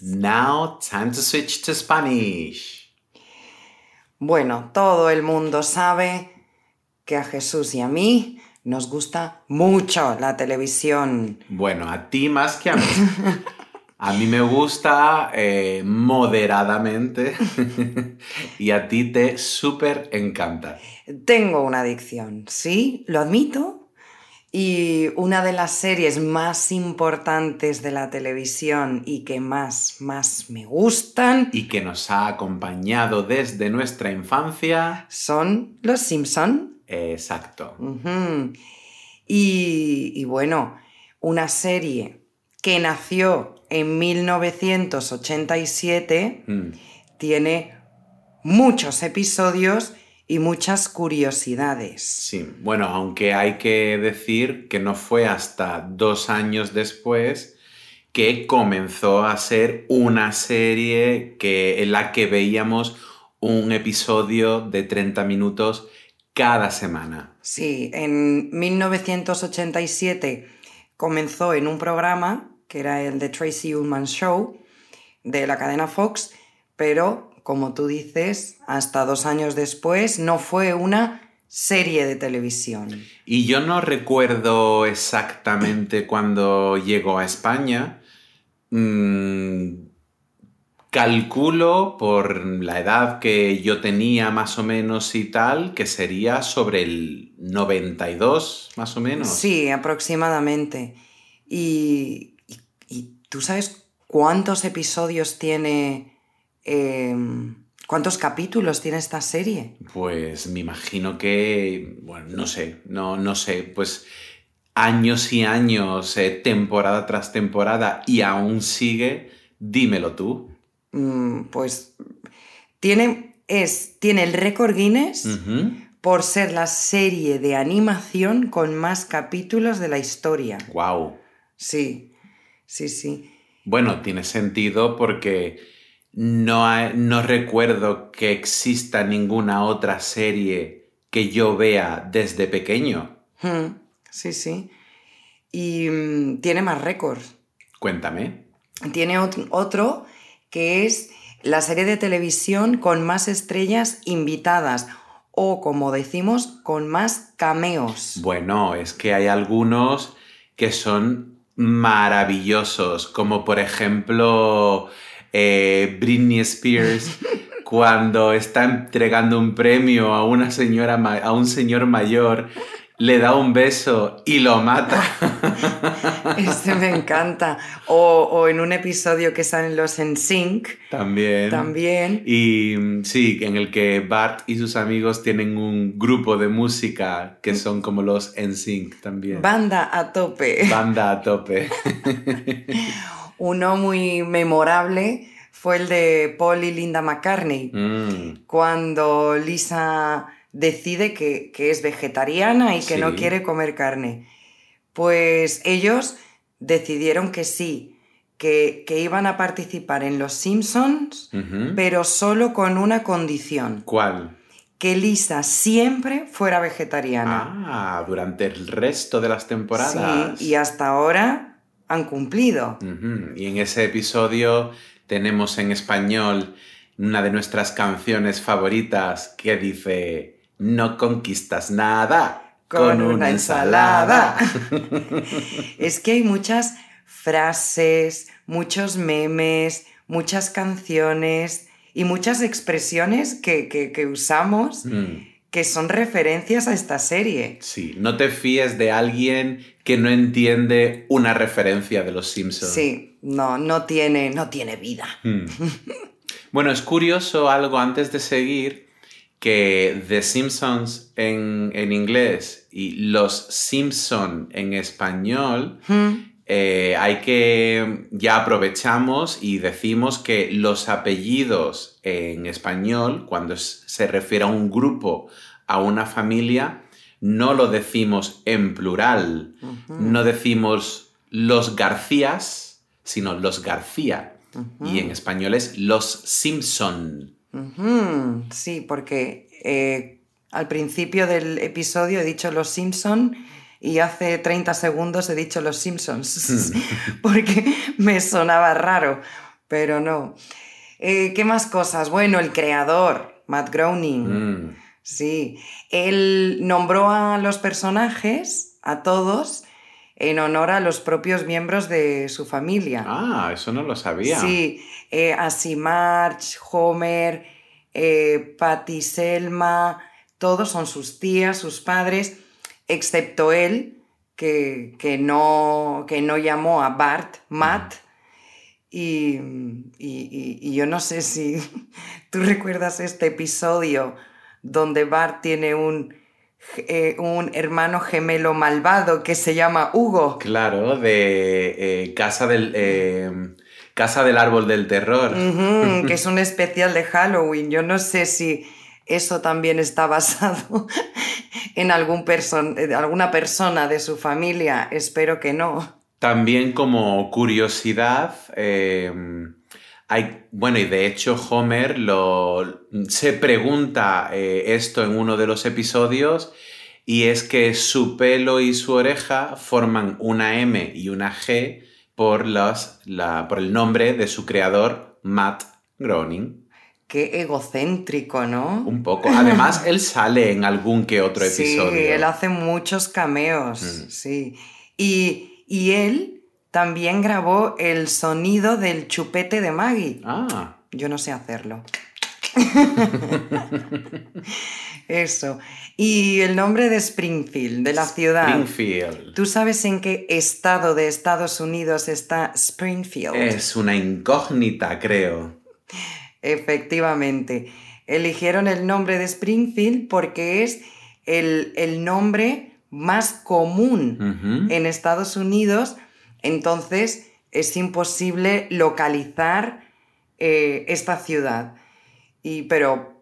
Now, time to switch to Spanish. Bueno, todo el mundo sabe que a Jesús y a mí nos gusta mucho la televisión. Bueno, a ti más que a mí. A mí me gusta eh, moderadamente y a ti te súper encanta. Tengo una adicción, sí, lo admito. Y una de las series más importantes de la televisión y que más, más me gustan Y que nos ha acompañado desde nuestra infancia. son Los Simpson. Exacto. Y, y bueno, una serie que nació en 1987 Mm. tiene muchos episodios y muchas curiosidades. Sí, bueno, aunque hay que decir que no fue hasta dos años después que comenzó a ser una serie que, en la que veíamos un episodio de 30 minutos cada semana. Sí, en 1987 comenzó en un programa que era el The Tracy Ullman Show de la cadena Fox, pero como tú dices, hasta dos años después no fue una serie de televisión. Y yo no recuerdo exactamente cuándo llegó a España. Mm, calculo por la edad que yo tenía más o menos y tal, que sería sobre el 92 más o menos. Sí, aproximadamente. Y, y- y tú sabes cuántos episodios tiene, em, cuántos capítulos tiene esta serie? Pues me imagino que, bueno, no sé, no, no sé, pues años y años, eh, temporada tras temporada y aún sigue, dímelo tú. Mm, pues tiene, es, tiene el récord Guinness por ser la serie de animación con más capítulos de la historia. Guau. Sí, sí, sí. Bueno, tiene sentido porque no, hay- no recuerdo que exista ninguna otra serie que yo vea desde pequeño. Mm, sí, sí. Y mm, tiene más récords. Cuéntame. Tiene ot- otro que es la serie de televisión con más estrellas invitadas o, como decimos, con más cameos. Bueno, es que hay algunos que son maravillosos, como por ejemplo eh, Britney Spears cuando está entregando un premio a una señora a un señor mayor, le da un beso y lo mata. Este me encanta. O, o en un episodio que salen los en sync También. también. Y mm, sí, en el que Bart y sus amigos tienen un grupo de música que son como los NSYNC también. Banda a tope. Banda a tope. Uno muy memorable fue el de Paul y Linda McCartney, Mm, cuando Lisa decide que, que es vegetariana y que no quiere comer carne. Pues ellos decidieron que sí, que, que iban a participar en Los Simpsons, pero solo con una condición, ¿Cuál? que Lisa siempre fuera vegetariana. Ah, durante el resto de las temporadas. Sí, y hasta ahora han cumplido. Y en ese episodio tenemos en español una de nuestras canciones favoritas que dice, no conquistas nada Con una ensalada. es que hay muchas frases, muchos memes, muchas canciones y muchas expresiones que, que- que usamos Mm, que son referencias a esta serie. sí, no te fíes de alguien que no entiende una referencia de los Simpsons. Sí, no, no tiene, no tiene vida. Mm. Bueno, es curioso algo antes de seguir, que The Simpsons en, en inglés y Los Simpson en español, eh, hay que, ya aprovechamos y decimos que los apellidos en español, cuando se refiere a un grupo, a una familia, no lo decimos en plural, no decimos los Garcías, sino los García. Y en español es los Simpson. Sí, porque eh, al principio del episodio he dicho Los Simpson y hace 30 segundos he dicho Los Simpsons, porque me sonaba raro, pero no. Eh, ¿Qué más cosas? Bueno, el creador, Matt Groening. Hmm. Sí, él nombró a los personajes, a todos, en honor a los propios miembros de su familia. Ah, eso no lo sabía. Sí, eh, así Marge, Homer, eh, Patty Selma, todos son sus tías, sus padres, excepto él, que, que, no, que no llamó a Bart Matt. Y, y, yo no sé si tú recuerdas este episodio donde Bart tiene un, eh, un hermano gemelo malvado que se llama Hugo. Claro, de eh, Casa del... Eh, Casa del Árbol del Terror. que es un especial de Halloween. Yo no sé si eso también está basado en algún alguna persona de su familia. Espero que no. También como curiosidad, hay, bueno, y de hecho Homer lo, se pregunta esto en uno de los episodios y es que su pelo y su oreja forman una M y una G por, por el nombre de su creador, Matt Groening. Qué egocéntrico, ¿no? Un poco. Además, él sale en algún que otro episodio. Sí, él hace muchos cameos, mm. sí. Y, y, él también grabó el sonido del chupete de Maggie. Ah. Yo no sé hacerlo. Eso. Y el nombre de Springfield, de la ciudad. Springfield. ¿Tú sabes en qué estado de Estados Unidos está Springfield? Es una incógnita, creo. Efectivamente. Eligieron el nombre de Springfield porque es el, nombre más común en Estados Unidos. Entonces es imposible localizar eh, esta ciudad. Y, pero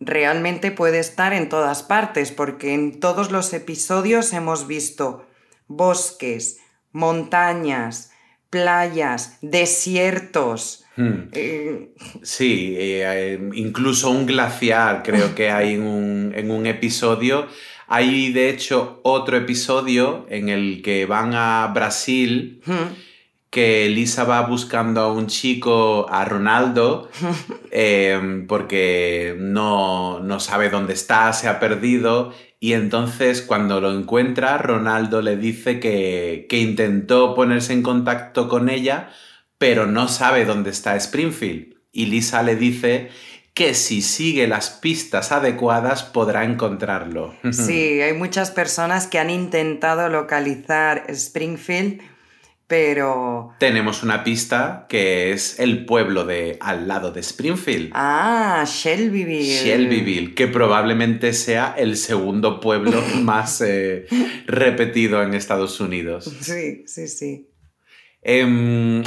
realmente puede estar en todas partes, porque en todos los episodios hemos visto bosques, montañas, playas, desiertos. Hmm. Eh, sí, eh, incluso un glaciar creo que hay en un, episodio. Hay de hecho otro episodio en el que van a Brasil. Hmm que Lisa va buscando a un chico, a Ronaldo, em, porque no, sabe dónde está, se ha perdido, y entonces cuando lo encuentra, Ronaldo le dice que, que intentó ponerse en contacto con ella, pero no sabe dónde está Springfield. Y Lisa le dice que si sigue las pistas adecuadas podrá encontrarlo. Sí, hay muchas personas que han intentado localizar Springfield pero... Tenemos una pista que es el pueblo de al lado de Springfield. Ah, Shelbyville. Shelbyville, que probablemente sea el segundo pueblo más eh, repetido en Estados Unidos. Sí, sí, sí. Em,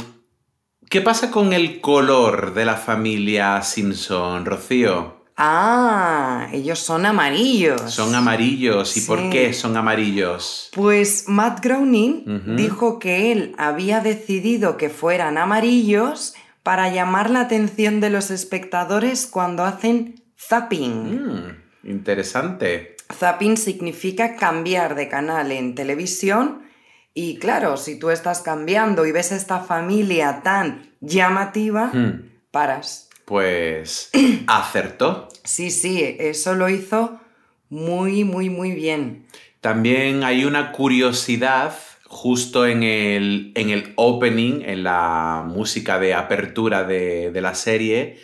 ¿Qué pasa con el color de la familia Simpson, Rocío? Ah, ellos son amarillos. Son amarillos. ¿Y por qué son amarillos? Pues Matt Groening dijo que él había decidido que fueran amarillos para llamar la atención de los espectadores cuando hacen zapping. Mm, interesante. Zapping significa cambiar de canal en televisión y claro, si tú estás cambiando y ves esta familia tan llamativa, hmm. paras. Pues acertó. Sí, sí, eso lo hizo muy, muy, muy bien. También hay una curiosidad justo en el, en el opening, en la música de apertura de, la serie,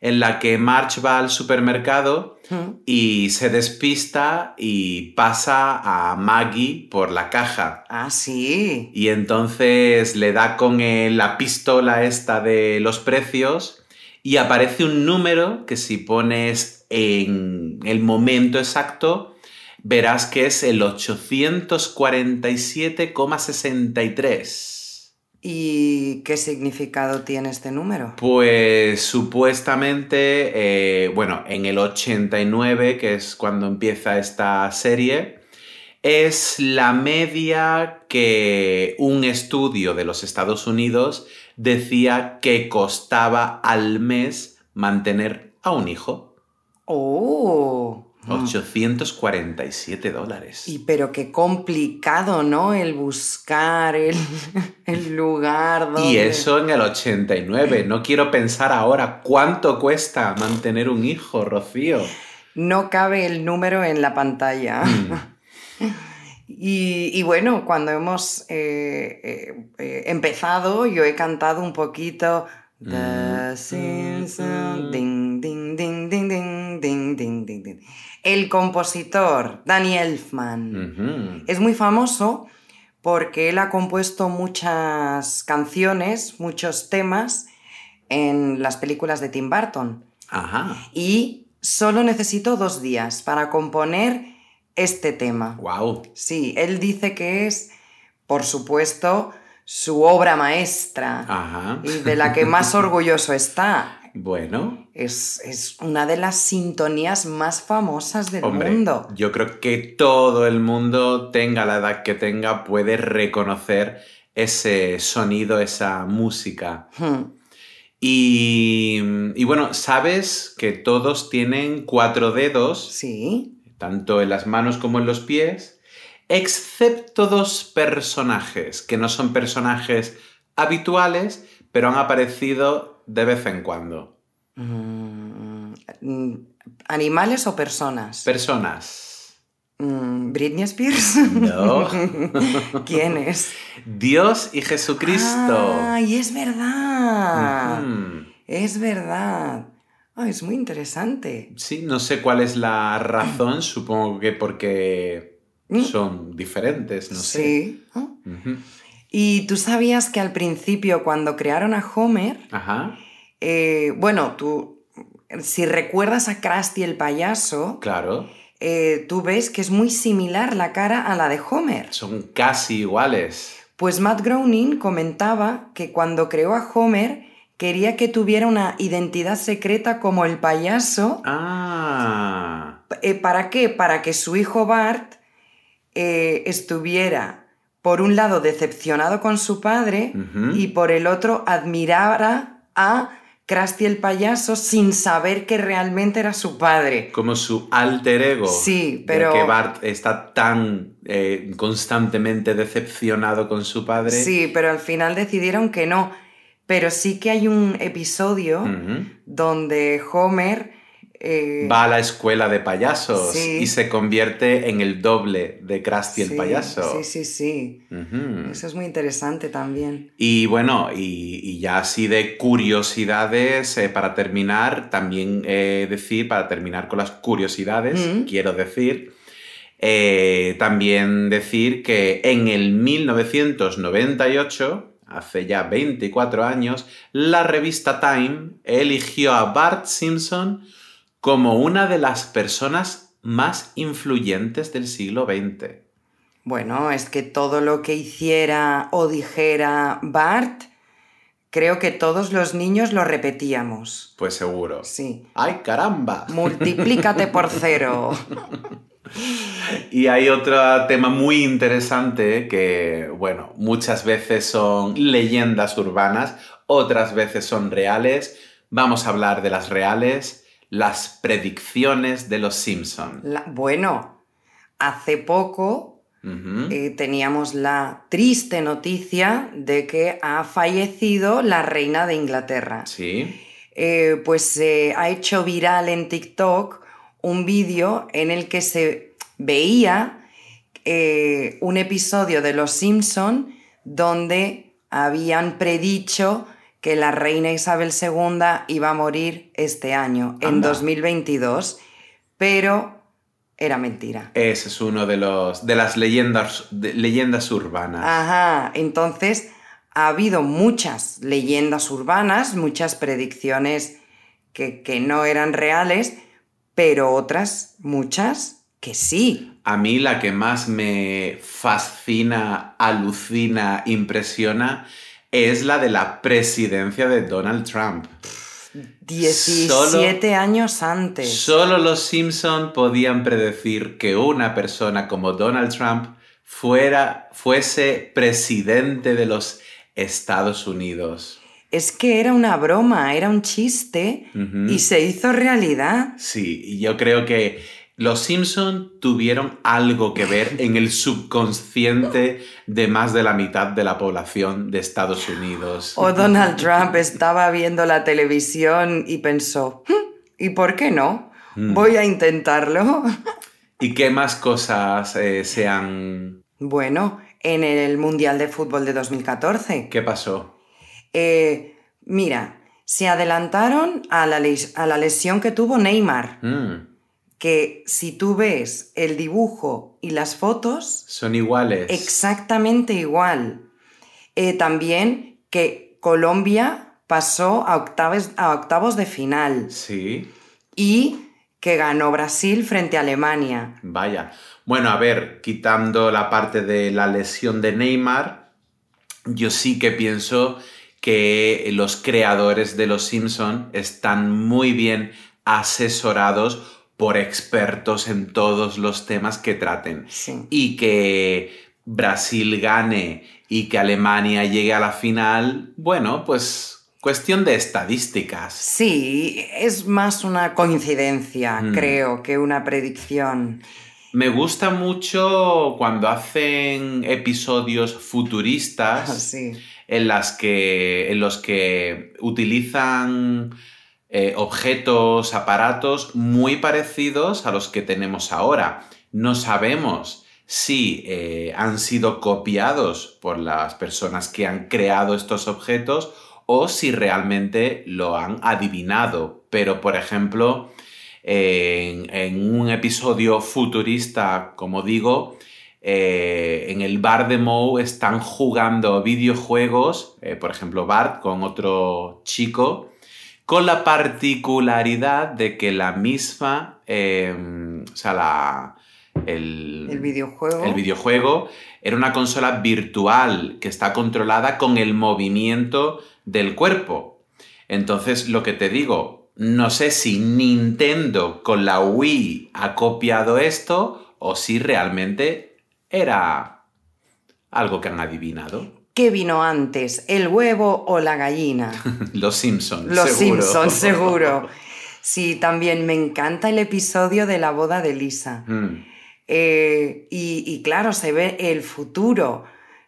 en la que March va al supermercado y se despista y pasa a Maggie por la caja. Ah, sí. Y entonces le da con la pistola esta de los precios y aparece un número que si pones en el momento exacto, verás que es el 847,63. ¿Y qué significado tiene este número? Pues supuestamente, eh, bueno, en el 89, que es cuando empieza esta serie, es la media que un estudio de los Estados Unidos decía que costaba al mes mantener a un hijo. ¡Oh! 847 dólares. Y pero qué complicado, ¿no? El buscar el, el lugar donde... Y eso en el 89. No quiero pensar ahora cuánto cuesta mantener un hijo, Rocío. No cabe el número en la pantalla. Y, y, bueno, cuando hemos eh, eh, eh, empezado, yo he cantado un poquito The Simpsons, ding, ding, ding, ding, ding, ding, ding, ding, ding. El compositor, Danny Elfman, es muy famoso porque él ha compuesto muchas canciones, muchos temas en las películas de Tim Burton. Ajá. Y solo necesito dos días para componer este tema. Wow. Sí, él dice que es, por supuesto, su obra maestra Ajá. y de la que más orgulloso está. Bueno. Es, es, una de las sintonías más famosas del Hombre, mundo. Yo creo que todo el mundo, tenga la edad que tenga, puede reconocer ese sonido, esa música. Hmm. Y, y, bueno, sabes que todos tienen cuatro dedos. Sí. Tanto en las manos como en los pies. Excepto dos personajes, que no son personajes habituales, pero han aparecido de vez en cuando. Mm, ¿Animales o personas? Personas. Mm, ¿Britney Spears? No. ¿Quién es? Dios y Jesucristo. ¡Ay, es verdad! Es verdad. Es muy interesante. Sí, no sé cuál es la razón, supongo que porque Mm. son diferentes, no sé. Sí. ¿Ah? ¿Y tú sabías que al principio, cuando crearon a Homer, Ajá, eh, bueno, tú, si recuerdas a Krusty el payaso, claro. eh, tú ves que es muy similar la cara a la de Homer. Son casi iguales. Pues Matt Groening comentaba que cuando creó a Homer quería que tuviera una identidad secreta como el payaso. Ah. Eh, ¿Para qué? Para que su hijo Bart eh, estuviera, por un lado, decepcionado con su padre y por el otro, admirara a Krusty el payaso sin saber que realmente era su padre. Como su alter ego. Sí, pero- que Bart está tan eh, constantemente decepcionado con su padre. Sí, pero al final decidieron que no. Pero sí que hay un episodio donde Homer... eh, Va a la escuela de payasos Sí. y se convierte en el doble de Krusty el payaso. Sí, sí, sí. Eso es muy interesante también. Y bueno, y, y ya así de curiosidades, eh, para terminar, también eh, decir, para terminar con las curiosidades, Mm. quiero decir, también decir que en el 1998, hace ya 24 años, la revista Time eligió a Bart Simpson como una de las personas más influyentes del siglo XX. Bueno, es que todo lo que hiciera o dijera Bart, creo que todos los niños lo repetíamos. Pues seguro. Sí. ¡Ay, caramba! Multiplícate por cero. Y hay otro tema muy interesante que, bueno, muchas veces son leyendas urbanas, otras veces son reales. Vamos a hablar de las reales, las predicciones de los Simpson. La- bueno, hace poco eh, teníamos la triste noticia de que ha fallecido la reina de Inglaterra. Sí. Eh, pues se ha hecho viral en TikTok un vídeo en el que se veía eh, un episodio de Los Simpson donde habían predicho que la reina Isabel II iba a morir este año, en Anda. 2022, pero era mentira. Ese es uno de los de las leyendas, de- leyendas urbanas. Ajá, entonces ha habido muchas leyendas urbanas, muchas predicciones que, que no eran reales, pero otras, muchas, que sí. A mí la que más me fascina, alucina, impresiona es la de la presidencia de Donald Trump. 17 años antes. Solo los Simpson podían predecir que una persona como Donald Trump fuera, fuese presidente de los Estados Unidos. Es que era una broma, era un chiste y se hizo realidad. Sí, y yo creo que los Simpson tuvieron algo que ver en el subconsciente de más de la mitad de la población de Estados Unidos. O Donald Trump estaba viendo la televisión y pensó, "Hmm, ¿y por qué no? Mm. Voy a intentarlo. ¿Y qué más cosas eh, se han... Bueno, en el Mundial de Fútbol de 2014. ¿Qué pasó? Eh, mira, se adelantaron a la, les- a la lesión que tuvo Neymar, Mm, que si tú ves el dibujo y las fotos, son iguales. exactamente igual. Eh, también que Colombia pasó a octavos, a octavos de final Sí, y que ganó Brasil frente a Alemania. vaya. Bueno, a ver, quitando la parte de la lesión de Neymar, yo sí que pienso que los creadores de Los Simpson están muy bien asesorados por expertos en todos los temas que traten. Sí. Y que Brasil gane y que Alemania llegue a la final, bueno, pues cuestión de estadísticas. Sí, es más una coincidencia, Mm. creo, que una predicción. Me gusta mucho cuando hacen episodios futuristas Sí. en, las que, en los que utilizan eh, objetos, aparatos muy parecidos a los que tenemos ahora. No sabemos si eh, han sido copiados por las personas que han creado estos objetos o si realmente lo han adivinado. Pero, por ejemplo, en, un episodio futurista, como digo, eh, en el bar de Moe están jugando videojuegos, por ejemplo, Bart con otro chico, con la particularidad de que la misma, eh, o sea, la, el, El videojuego. el videojuego era una consola virtual que está controlada con el movimiento del cuerpo. Entonces, lo que te digo, no sé si Nintendo con la Wii ha copiado esto o si realmente era algo que han adivinado. ¿Qué vino antes, el huevo o la gallina? Los Simpsons. Los seguro. Simpsons, seguro. Sí, también me encanta el episodio de la boda de Lisa. Mm, Eh, y, y claro, se ve el futuro,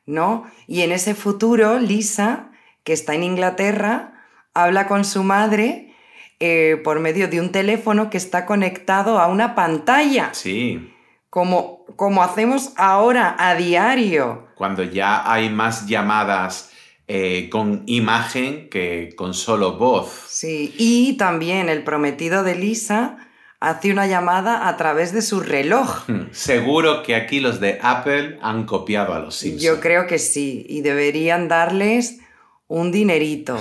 ¿no? Y en ese futuro, Lisa, que está en Inglaterra, habla con su madre eh, por medio de un teléfono que está conectado a una pantalla, sí, como, como hacemos ahora a diario. cuando ya hay más llamadas eh, con imagen que con solo voz. Sí, y también el prometido de Lisa hace una llamada a través de su reloj. Seguro que aquí los de Apple han copiado a los Simpsons. Yo creo que sí, y deberían darles un dinerito.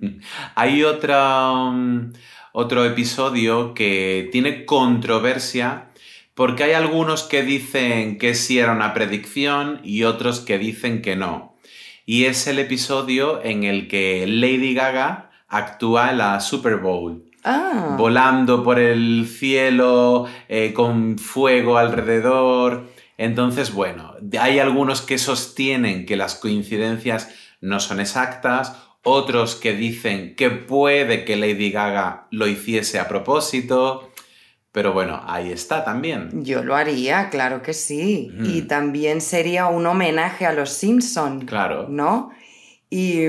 Hay otra, um, otro episodio que tiene controversia porque hay algunos que dicen que sí era una predicción y otros que dicen que no. Y es el episodio en el que Lady Gaga actúa en la Super Bowl. Ah, volando por el cielo, eh, con fuego alrededor. Entonces, bueno, hay algunos que sostienen que las coincidencias no son exactas, otros que dicen que puede que Lady Gaga lo hiciese a propósito, pero bueno, ahí está también. yo lo haría, claro que sí. Mm. Y también sería un homenaje a los Simpson, Claro. ¿no? Y,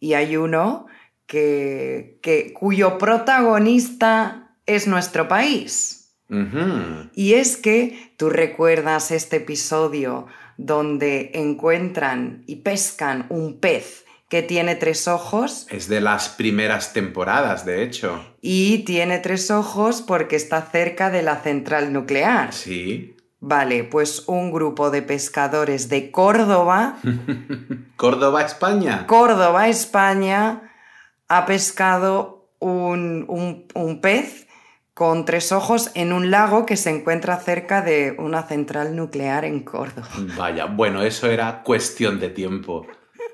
y hay uno que, que, cuyo protagonista es nuestro país. Y es que tú recuerdas este episodio donde encuentran y pescan un pez que tiene tres ojos Es de las primeras temporadas, de hecho. y tiene tres ojos porque está cerca de la central nuclear. Sí. Vale, pues un grupo de pescadores de Córdoba, Córdoba, España. Córdoba, España, ha pescado un, un, un pez con tres ojos en un lago que se encuentra cerca de una central nuclear en Córdoba. Vaya, bueno, eso era cuestión de tiempo.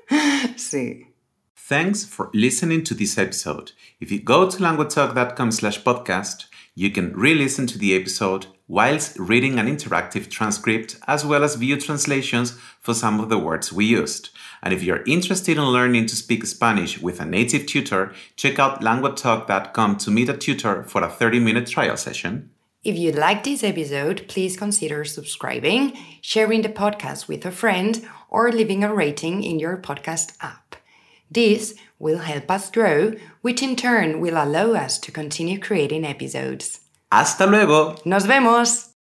Sí. Thanks for listening to this episode. If you go to languagetalk.com slash podcast, you can re-listen to the episode whilst reading an interactive transcript as well as view translations for some of the words we used. And if you're interested in learning to speak Spanish with a native tutor, check out languagetalk.com to meet a tutor for a 30-minute trial session. If you liked this episode, please consider subscribing, sharing the podcast with a friend, or leaving a rating in your podcast app. This will help us grow, which in turn will allow us to continue creating episodes. ¡Hasta luego! ¡Nos vemos!